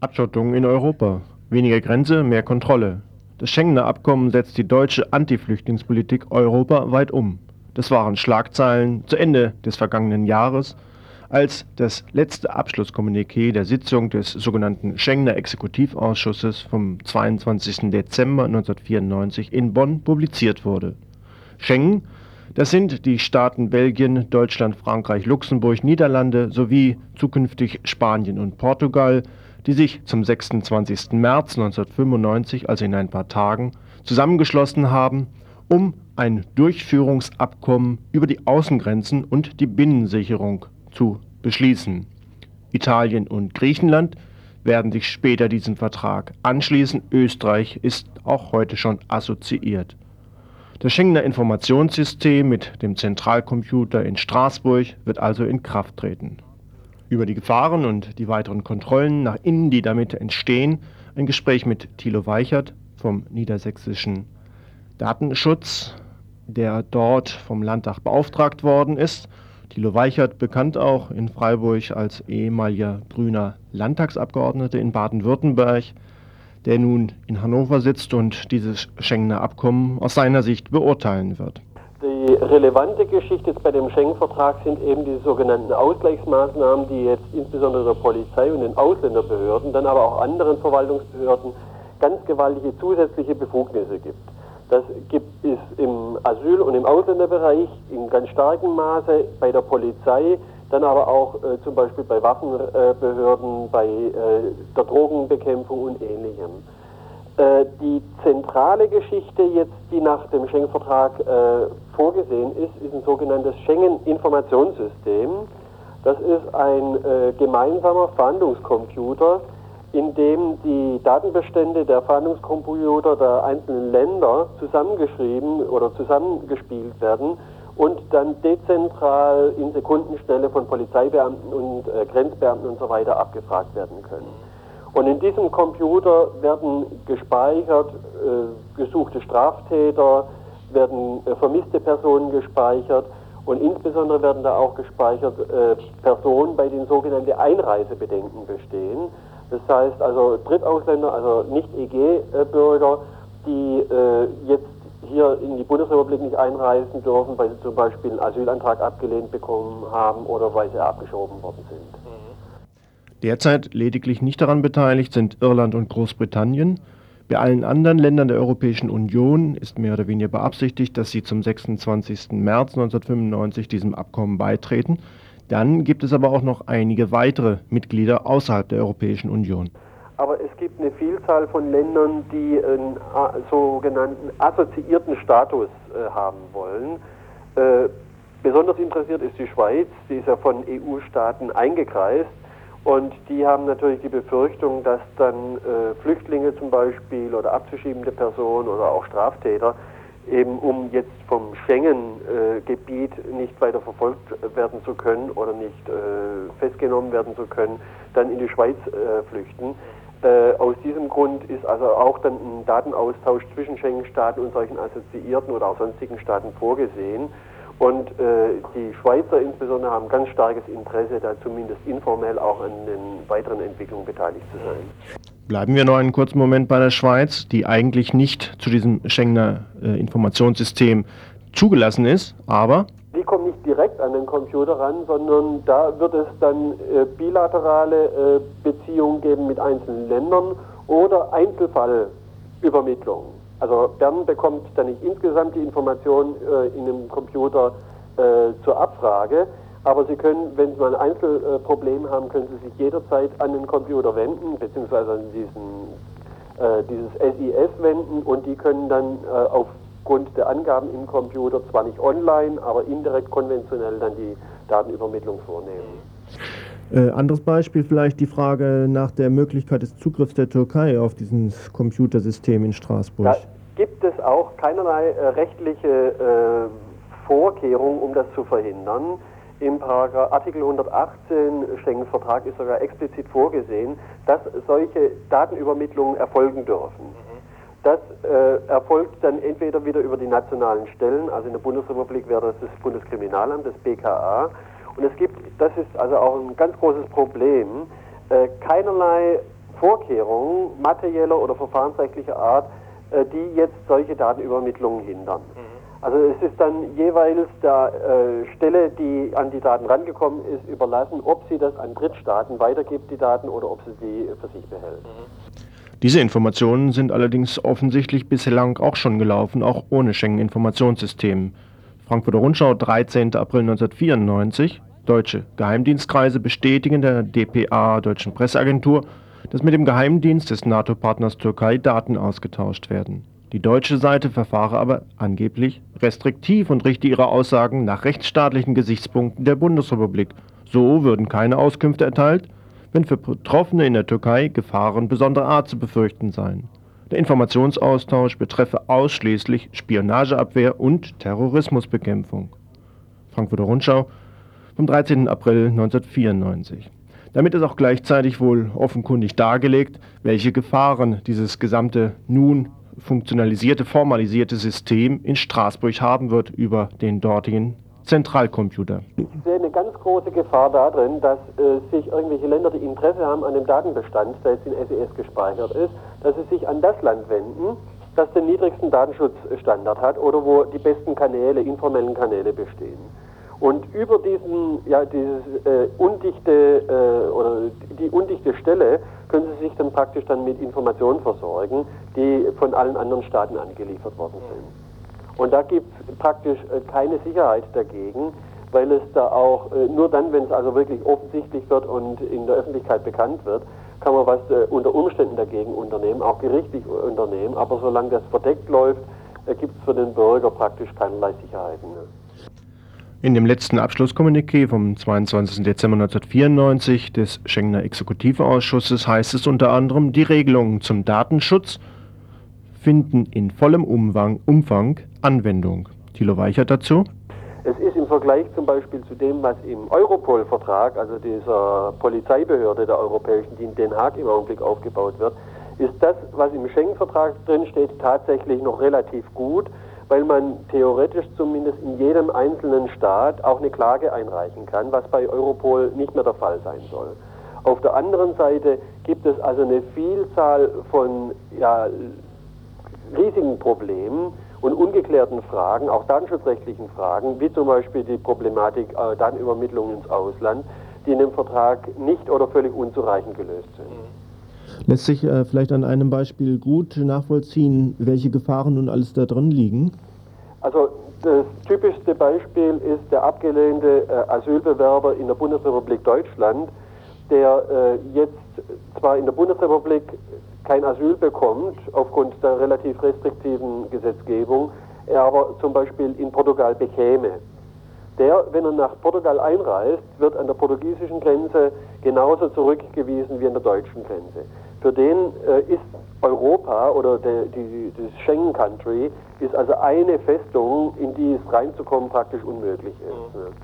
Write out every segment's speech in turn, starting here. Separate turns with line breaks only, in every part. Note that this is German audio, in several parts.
Abschottung in Europa. Weniger Grenze, mehr Kontrolle. Das Schengener Abkommen setzt die deutsche Anti-Flüchtlingspolitik europaweit um. Das waren Schlagzeilen zu Ende des vergangenen Jahres, als das letzte Abschlusskommuniqué der Sitzung des sogenannten Schengener Exekutivausschusses vom 22. Dezember 1994 in Bonn publiziert wurde. Schengen, das sind die Staaten Belgien, Deutschland, Frankreich, Luxemburg, Niederlande sowie zukünftig Spanien und Portugal, die sich zum 26. März 1995, also in ein paar Tagen, zusammengeschlossen haben, um ein Durchführungsabkommen über die Außengrenzen und die Binnensicherung zu beschließen. Italien und Griechenland werden sich später diesem Vertrag anschließen. Österreich ist auch heute schon assoziiert. Das Schengener Informationssystem mit dem Zentralcomputer in Straßburg wird also in Kraft treten über die Gefahren und die weiteren Kontrollen nach innen, die damit entstehen, ein Gespräch mit Thilo Weichert vom Niedersächsischen Datenschutz, der dort vom Landtag beauftragt worden ist. Thilo Weichert, bekannt auch in Freiburg als ehemaliger grüner Landtagsabgeordneter in Baden-Württemberg, der nun in Hannover sitzt und dieses Schengener Abkommen aus seiner Sicht beurteilen wird.
Die relevante Geschichte bei dem Schengen-Vertrag sind eben die sogenannten Ausgleichsmaßnahmen, die jetzt insbesondere der Polizei und den Ausländerbehörden, dann aber auch anderen Verwaltungsbehörden ganz gewaltige zusätzliche Befugnisse gibt. Das gibt es im Asyl- und im Ausländerbereich in ganz starkem Maße, bei der Polizei, dann aber auch äh, zum Beispiel bei Waffenbehörden, bei äh, der Drogenbekämpfung und ähnlichem. Äh, die zentrale Geschichte jetzt, die nach dem Schengen-Vertrag äh, vorgesehen ist, ist ein sogenanntes Schengen-Informationssystem. Das ist ein äh, gemeinsamer Fahndungscomputer, in dem die Datenbestände der Fahndungscomputer der einzelnen Länder zusammengeschrieben oder zusammengespielt werden und dann dezentral in Sekundenschnelle von Polizeibeamten und äh, Grenzbeamten und so weiter abgefragt werden können. Und in diesem Computer werden gespeichert äh, gesuchte Straftäter, werden äh, vermisste Personen gespeichert und insbesondere werden da auch gespeichert äh, Personen, bei denen sogenannte Einreisebedenken bestehen. Das heißt also Drittausländer, also Nicht-EG-Bürger, die äh, jetzt hier in die Bundesrepublik nicht einreisen dürfen, weil sie zum Beispiel einen Asylantrag abgelehnt bekommen haben oder weil sie abgeschoben worden sind.
Derzeit lediglich nicht daran beteiligt sind Irland und Großbritannien. Bei allen anderen Ländern der Europäischen Union ist mehr oder weniger beabsichtigt, dass sie zum 26. März 1995 diesem Abkommen beitreten. Dann gibt es aber auch noch einige weitere Mitglieder außerhalb der Europäischen Union.
Aber es gibt eine Vielzahl von Ländern, die einen sogenannten assoziierten Status äh, haben wollen. Äh, besonders interessiert ist die Schweiz, die ist ja von EU-Staaten eingekreist. Und die haben natürlich die Befürchtung, dass dann äh, Flüchtlinge zum Beispiel oder abzuschiebende Personen oder auch Straftäter eben um jetzt vom Schengen-Gebiet äh, nicht weiter verfolgt werden zu können oder nicht äh, festgenommen werden zu können, dann in die Schweiz äh, flüchten. Äh, aus diesem Grund ist also auch dann ein Datenaustausch zwischen Schengen-Staaten und solchen assoziierten oder auch sonstigen Staaten vorgesehen. Und äh, die Schweizer insbesondere haben ganz starkes Interesse, da zumindest informell auch an den weiteren Entwicklungen beteiligt zu sein.
Bleiben wir noch einen kurzen Moment bei der Schweiz, die eigentlich nicht zu diesem Schengener äh, Informationssystem zugelassen ist, aber
die kommt nicht direkt an den Computer ran, sondern da wird es dann äh, bilaterale äh, Beziehungen geben mit einzelnen Ländern oder Einzelfallübermittlungen. Also Bern bekommt dann nicht insgesamt die Information äh, in einem Computer äh, zur Abfrage, aber Sie können, wenn Sie mal ein Einzelproblem haben, können Sie sich jederzeit an den Computer wenden, beziehungsweise an diesen, äh, dieses SIS wenden und die können dann äh, aufgrund der Angaben im Computer zwar nicht online, aber indirekt konventionell dann die Datenübermittlung vornehmen.
Äh, anderes Beispiel vielleicht die Frage nach der Möglichkeit des Zugriffs der Türkei auf dieses Computersystem in Straßburg. Da
gibt es auch keinerlei äh, rechtliche äh, Vorkehrungen, um das zu verhindern. Im Paragraph Artikel 118 Schengen-Vertrag ist sogar explizit vorgesehen, dass solche Datenübermittlungen erfolgen dürfen. Mhm. Das äh, erfolgt dann entweder wieder über die nationalen Stellen, also in der Bundesrepublik wäre das das Bundeskriminalamt, das BKA, und es gibt, das ist also auch ein ganz großes Problem, äh, keinerlei Vorkehrungen materieller oder verfahrensrechtlicher Art, äh, die jetzt solche Datenübermittlungen hindern. Mhm. Also es ist dann jeweils der äh, Stelle, die an die Daten rangekommen ist, überlassen, ob sie das an Drittstaaten weitergibt, die Daten, oder ob sie sie für sich behält.
Diese Informationen sind allerdings offensichtlich bislang auch schon gelaufen, auch ohne Schengen-Informationssystem. Frankfurter Rundschau, 13. April 1994. Deutsche Geheimdienstkreise bestätigen der DPA, Deutschen Presseagentur, dass mit dem Geheimdienst des NATO-Partners Türkei Daten ausgetauscht werden. Die deutsche Seite verfahre aber angeblich restriktiv und richte ihre Aussagen nach rechtsstaatlichen Gesichtspunkten der Bundesrepublik. So würden keine Auskünfte erteilt, wenn für Betroffene in der Türkei Gefahren besonderer Art zu befürchten seien. Der Informationsaustausch betreffe ausschließlich Spionageabwehr und Terrorismusbekämpfung. Frankfurter Rundschau vom 13. April 1994. Damit ist auch gleichzeitig wohl offenkundig dargelegt, welche Gefahren dieses gesamte nun funktionalisierte, formalisierte System in Straßburg haben wird über den dortigen Zentralcomputer.
Ich sehe eine ganz große Gefahr darin, dass äh, sich irgendwelche Länder, die Interesse haben an dem Datenbestand, der jetzt in SES gespeichert ist, dass sie sich an das Land wenden, das den niedrigsten Datenschutzstandard hat oder wo die besten Kanäle, informellen Kanäle bestehen. Und über diesen, ja, dieses äh, undichte äh, oder die undichte Stelle können Sie sich dann praktisch dann mit Informationen versorgen, die von allen anderen Staaten angeliefert worden sind. Und da gibt es praktisch äh, keine Sicherheit dagegen, weil es da auch äh, nur dann, wenn es also wirklich offensichtlich wird und in der Öffentlichkeit bekannt wird, kann man was äh, unter Umständen dagegen unternehmen, auch gerichtlich unternehmen. Aber solange das verdeckt läuft, gibt es für den Bürger praktisch keinerlei Sicherheiten. Ne?
In dem letzten Abschlusskommuniqué vom 22. Dezember 1994 des Schengener Exekutivausschusses heißt es unter anderem, die Regelungen zum Datenschutz finden in vollem Umfang, Umfang Anwendung. Thilo Weichert dazu.
Es ist im Vergleich zum Beispiel zu dem, was im Europol-Vertrag, also dieser Polizeibehörde der Europäischen, die in Den Haag im Augenblick aufgebaut wird, ist das, was im Schengen-Vertrag drinsteht, tatsächlich noch relativ gut weil man theoretisch zumindest in jedem einzelnen Staat auch eine Klage einreichen kann, was bei Europol nicht mehr der Fall sein soll. Auf der anderen Seite gibt es also eine Vielzahl von ja, riesigen Problemen und ungeklärten Fragen, auch datenschutzrechtlichen Fragen, wie zum Beispiel die Problematik äh, Datenübermittlung ins Ausland, die in dem Vertrag nicht oder völlig unzureichend gelöst sind.
Lässt sich äh, vielleicht an einem Beispiel gut nachvollziehen, welche Gefahren nun alles da drin liegen?
Also das typischste Beispiel ist der abgelehnte äh, Asylbewerber in der Bundesrepublik Deutschland, der äh, jetzt zwar in der Bundesrepublik kein Asyl bekommt aufgrund der relativ restriktiven Gesetzgebung, er aber zum Beispiel in Portugal bekäme. Der, wenn er nach Portugal einreist, wird an der portugiesischen Grenze genauso zurückgewiesen wie an der deutschen Grenze. Für den äh, ist Europa oder der, die, das Schengen Country ist also eine Festung, in die es reinzukommen praktisch unmöglich ist. Mhm.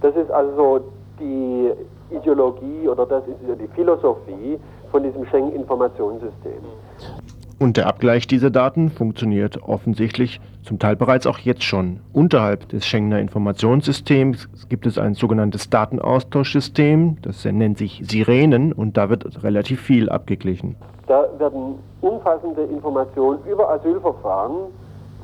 Das ist also die Ideologie oder das ist die Philosophie von diesem Schengen Informationssystem. Mhm.
Und der Abgleich dieser Daten funktioniert offensichtlich zum Teil bereits auch jetzt schon. Unterhalb des Schengener Informationssystems gibt es ein sogenanntes Datenaustauschsystem, das nennt sich Sirenen und da wird relativ viel abgeglichen.
Da werden umfassende Informationen über Asylverfahren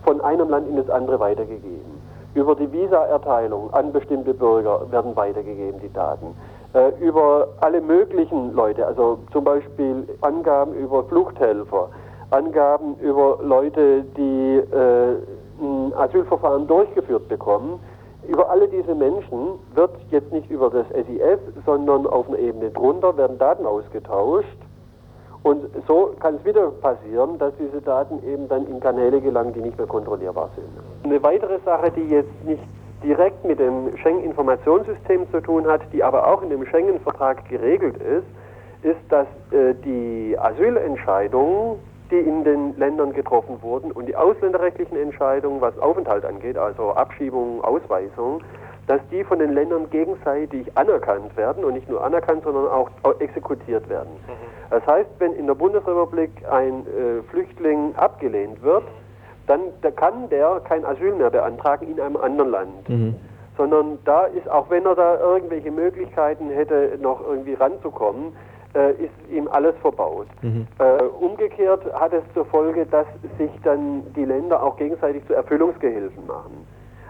von einem Land in das andere weitergegeben. Über die Visaerteilung an bestimmte Bürger werden weitergegeben die Daten. Äh, über alle möglichen Leute, also zum Beispiel Angaben über Fluchthelfer, Angaben über Leute, die äh, ein Asylverfahren durchgeführt bekommen. Über alle diese Menschen wird jetzt nicht über das SIS, sondern auf einer Ebene drunter werden Daten ausgetauscht. Und so kann es wieder passieren, dass diese Daten eben dann in Kanäle gelangen, die nicht mehr kontrollierbar sind. Eine weitere Sache, die jetzt nicht direkt mit dem Schengen-Informationssystem zu tun hat, die aber auch in dem Schengen-Vertrag geregelt ist, ist, dass äh, die Asylentscheidungen die in den Ländern getroffen wurden und die ausländerrechtlichen Entscheidungen, was Aufenthalt angeht, also Abschiebung, Ausweisung, dass die von den Ländern gegenseitig anerkannt werden und nicht nur anerkannt, sondern auch exekutiert werden. Mhm. Das heißt, wenn in der Bundesrepublik ein äh, Flüchtling abgelehnt wird, dann da kann der kein Asyl mehr beantragen in einem anderen Land. Mhm. Sondern da ist, auch wenn er da irgendwelche Möglichkeiten hätte, noch irgendwie ranzukommen, äh, ist ihm alles verbaut. Mhm. Äh, umgekehrt hat es zur Folge, dass sich dann die Länder auch gegenseitig zu Erfüllungsgehilfen machen.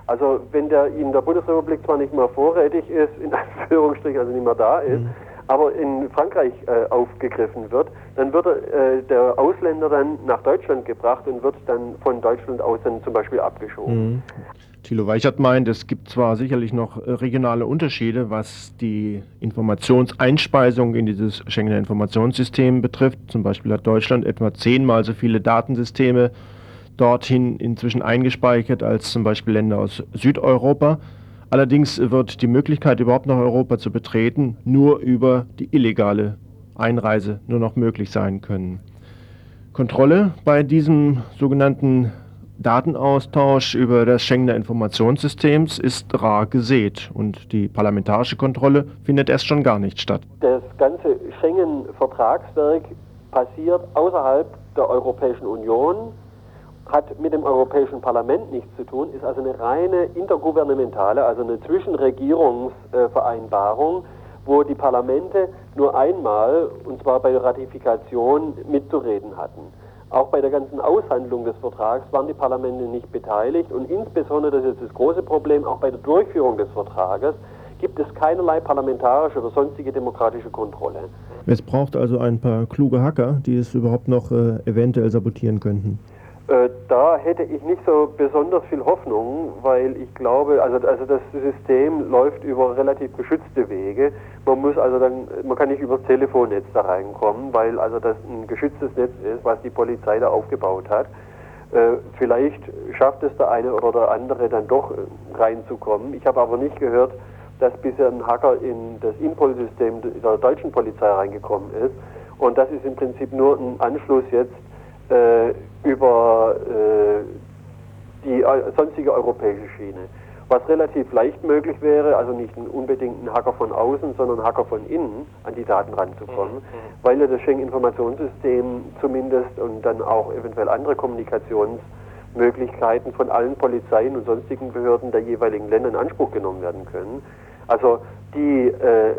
Also wenn der in der Bundesrepublik zwar nicht mehr vorrätig ist, in Anführungsstrichen also nicht mehr da ist, mhm. Aber in Frankreich äh, aufgegriffen wird, dann wird äh, der Ausländer dann nach Deutschland gebracht und wird dann von Deutschland aus dann zum Beispiel abgeschoben.
Mhm. Thilo Weichert meint, es gibt zwar sicherlich noch äh, regionale Unterschiede, was die Informationseinspeisung in dieses Schengener Informationssystem betrifft. Zum Beispiel hat Deutschland etwa zehnmal so viele Datensysteme dorthin inzwischen eingespeichert als zum Beispiel Länder aus Südeuropa. Allerdings wird die Möglichkeit, überhaupt nach Europa zu betreten, nur über die illegale Einreise nur noch möglich sein können. Kontrolle bei diesem sogenannten Datenaustausch über das Schengener Informationssystems ist rar gesät und die parlamentarische Kontrolle findet erst schon gar nicht statt.
Das ganze Schengen-Vertragswerk passiert außerhalb der Europäischen Union, hat mit dem Europäischen Parlament nichts zu tun, ist also eine reine intergouvernementale, also eine Zwischenregierungsvereinbarung, wo die Parlamente nur einmal, und zwar bei der Ratifikation, mitzureden hatten. Auch bei der ganzen Aushandlung des Vertrags waren die Parlamente nicht beteiligt und insbesondere, das ist das große Problem, auch bei der Durchführung des Vertrages gibt es keinerlei parlamentarische oder sonstige demokratische Kontrolle.
Es braucht also ein paar kluge Hacker, die es überhaupt noch äh, eventuell sabotieren könnten.
Äh, da hätte ich nicht so besonders viel Hoffnung, weil ich glaube, also, also das System läuft über relativ geschützte Wege. Man muss also dann, man kann nicht übers Telefonnetz da reinkommen, weil also das ein geschütztes Netz ist, was die Polizei da aufgebaut hat. Äh, vielleicht schafft es der eine oder der andere dann doch äh, reinzukommen. Ich habe aber nicht gehört, dass bisher ein Hacker in das Impulssystem der deutschen Polizei reingekommen ist. Und das ist im Prinzip nur ein Anschluss jetzt über äh, die äh, sonstige europäische Schiene. Was relativ leicht möglich wäre, also nicht unbedingt ein Hacker von außen, sondern ein Hacker von innen an die Daten ranzukommen, mhm. mhm. weil ja das Schengen-Informationssystem zumindest und dann auch eventuell andere Kommunikationsmöglichkeiten von allen Polizeien und sonstigen Behörden der jeweiligen Länder in Anspruch genommen werden können. Also die äh,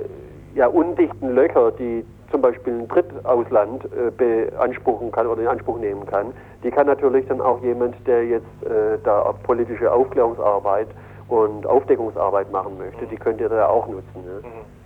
ja, undichten Löcher, die zum Beispiel ein Drittausland äh, beanspruchen kann oder in Anspruch nehmen kann, die kann natürlich dann auch jemand, der jetzt äh, da politische Aufklärungsarbeit und Aufdeckungsarbeit machen möchte, die könnte er da auch nutzen. Ne? Mhm.